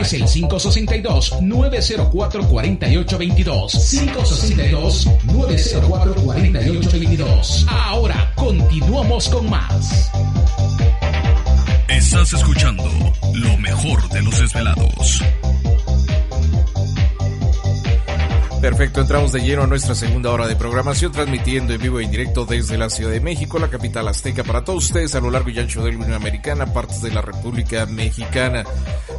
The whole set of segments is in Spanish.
Es el 562-904-4822. 562-904-4822. Ahora continuamos con más. Estás escuchando lo mejor de los desvelados. Perfecto, entramos de lleno a nuestra segunda hora de programación, transmitiendo en vivo e indirecto desde la Ciudad de México, la capital azteca, para todos ustedes a lo largo y ancho de la Unión Americana, partes de la República Mexicana.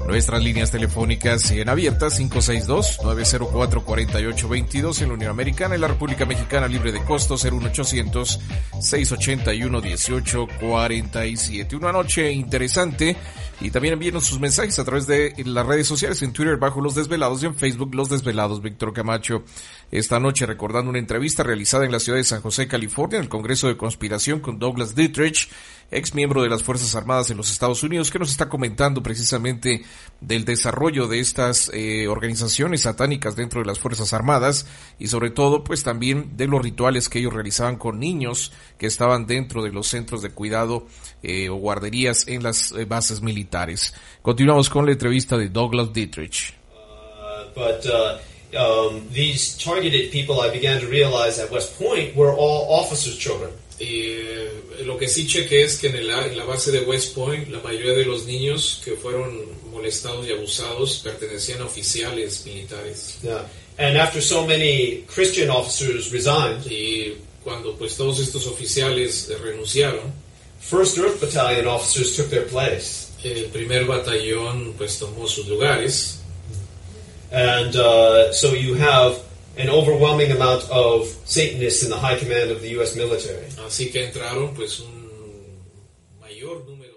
Nuestras líneas telefónicas siguen abiertas 562-904-4822 en la Unión Americana y la República Mexicana libre de costo 01800-681-1847. Una noche interesante y también envíenos sus mensajes a través de las redes sociales en Twitter bajo Los Desvelados y en Facebook Los Desvelados Víctor Camacho. Esta noche recordando una entrevista realizada en la ciudad de San José, California, en el Congreso de Conspiración con Douglas Dietrich ex miembro de las Fuerzas Armadas en los Estados Unidos, que nos está comentando precisamente del desarrollo de estas eh, organizaciones satánicas dentro de las Fuerzas Armadas y sobre todo pues también de los rituales que ellos realizaban con niños que estaban dentro de los centros de cuidado eh, o guarderías en las eh, bases militares. Continuamos con la entrevista de Douglas Dietrich. Uh, but, uh, um, these targeted people I began to realize at West Point were all officers' children. Eh, lo que sí chequé es que en, el, en, la base de West Point la mayoría de los niños que fueron molestados y abusados pertenecían a oficiales militares. Yeah. And after so many Christian officers resigned, y cuando pues todos estos oficiales renunciaron, First Earth Battalion officers took their place. El primer batallón pues tomó sus lugares. And uh, so you have an overwhelming amount of Satanists in the high command of the U.S. military. Así que entraron pues un mayor número.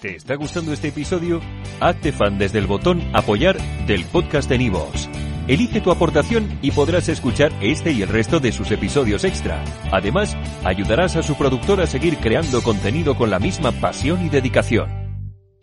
¿Te está gustando este episodio? Hazte fan desde el botón apoyar del podcast de Nivos. Elige tu aportación y podrás escuchar este y el resto de sus episodios extra. Además, ayudarás a su productor a seguir creando contenido con la misma pasión y dedicación.